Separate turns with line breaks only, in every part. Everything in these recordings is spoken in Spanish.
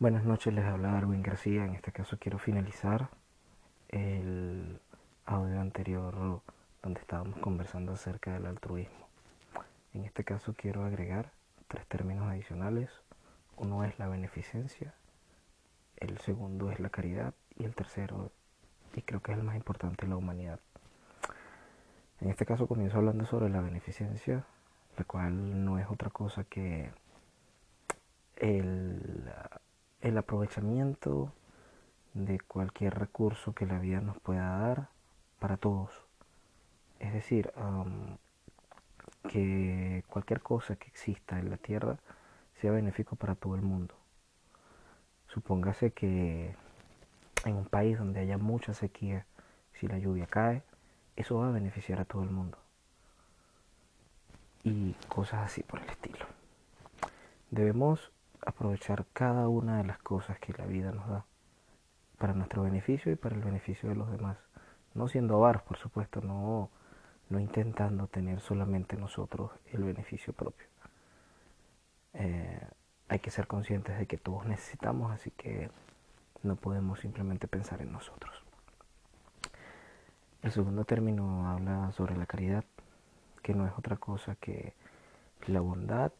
Buenas noches, les habla Darwin García. En este caso quiero finalizar el audio anterior donde estábamos conversando acerca del altruismo. En este caso quiero agregar tres términos adicionales. Uno es la beneficencia, el segundo es la caridad y el tercero, y creo que es el más importante, la humanidad. En este caso comienzo hablando sobre la beneficencia, la cual no es otra cosa que el el aprovechamiento de cualquier recurso que la vida nos pueda dar para todos. Es decir, que cualquier cosa que exista en la Tierra sea benéfico para todo el mundo. Supóngase que en un país donde haya mucha sequía, si la lluvia cae, eso va a beneficiar a todo el mundo. Y cosas así por el estilo. Debemos aprovechar cada una de las cosas que la vida nos da para nuestro beneficio y para el beneficio de los demás. No siendo avaros, por supuesto, no, no intentando tener solamente nosotros el beneficio propio. Eh, hay que ser conscientes de que todos necesitamos, así que no podemos simplemente pensar en nosotros. El segundo término habla sobre la caridad, que no es otra cosa que la bondad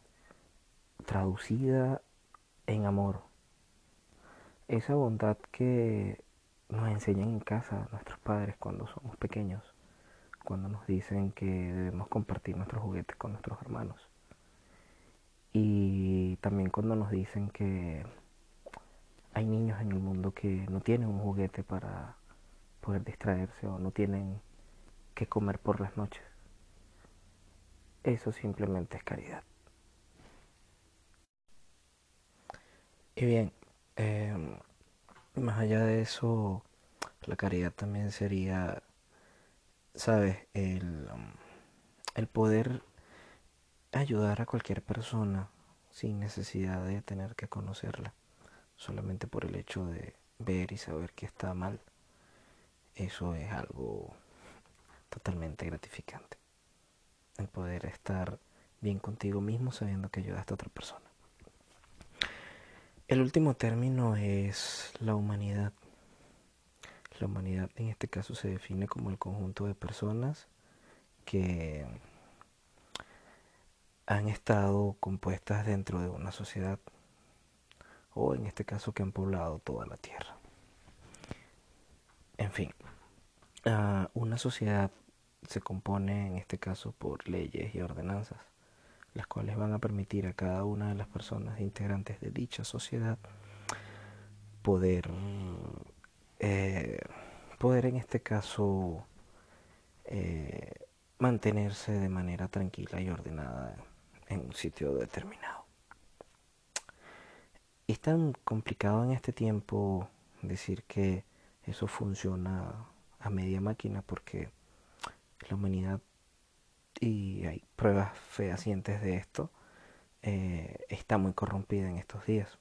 traducida en amor. Esa bondad que nos enseñan en casa nuestros padres cuando somos pequeños, cuando nos dicen que debemos compartir nuestros juguetes con nuestros hermanos. Y también cuando nos dicen que hay niños en el mundo que no tienen un juguete para poder distraerse o no tienen que comer por las noches. Eso simplemente es caridad. Y bien, em, más allá de eso, la caridad también sería, ¿sabes? El, um, el poder ayudar a cualquier persona sin necesidad de tener que conocerla, solamente por el hecho de ver y saber que está mal. Eso es algo totalmente gratificante. El poder estar bien contigo mismo sabiendo que ayudaste a otra persona. El último término es la humanidad. La humanidad en este caso se define como el conjunto de personas que han estado compuestas dentro de una sociedad o en este caso que han poblado toda la tierra. En fin, ah, una sociedad se compone en este caso por leyes y ordenanzas las cuales van a permitir a cada una de las personas integrantes de dicha sociedad poder, eh, poder en este caso eh, mantenerse de manera tranquila y ordenada en un sitio determinado. Es tan complicado en este tiempo decir que eso funciona a media máquina porque la humanidad y hay pruebas fehacientes de esto, eh, está muy corrompida en estos días.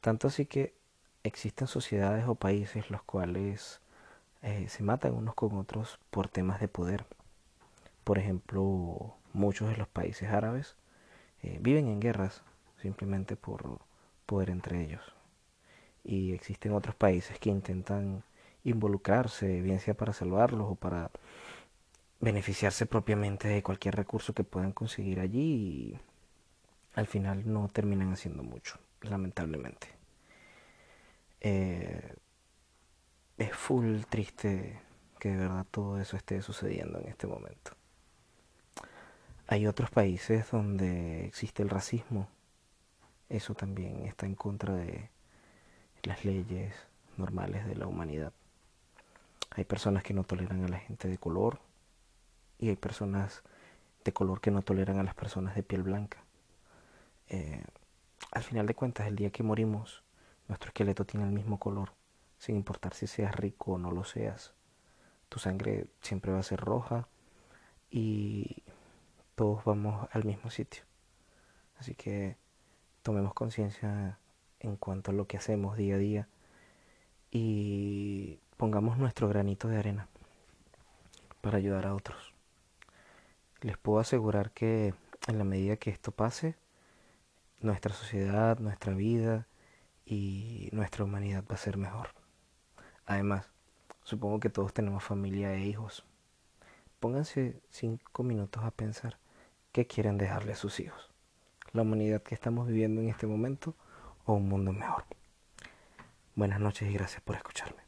Tanto así que existen sociedades o países los cuales eh, se matan unos con otros por temas de poder. Por ejemplo, muchos de los países árabes eh, viven en guerras simplemente por poder entre ellos. Y existen otros países que intentan involucrarse, bien sea para salvarlos o para beneficiarse propiamente de cualquier recurso que puedan conseguir allí y al final no terminan haciendo mucho, lamentablemente. Eh, es full triste que de verdad todo eso esté sucediendo en este momento. Hay otros países donde existe el racismo. Eso también está en contra de las leyes normales de la humanidad. Hay personas que no toleran a la gente de color, y hay personas de color que no toleran a las personas de piel blanca. Eh, al final de cuentas, el día que morimos, nuestro esqueleto tiene el mismo color, sin importar si seas rico o no lo seas. Tu sangre siempre va a ser roja y todos vamos al mismo sitio. Así que tomemos conciencia en cuanto a lo que hacemos día a día y pongamos nuestro granito de arena para ayudar a otros. Les puedo asegurar que en la medida que esto pase, nuestra sociedad, nuestra vida y nuestra humanidad va a ser mejor. Además, supongo que todos tenemos familia e hijos. Pónganse cinco minutos a pensar qué quieren dejarle a sus hijos. La humanidad que estamos viviendo en este momento o un mundo mejor. Buenas noches y gracias por escucharme.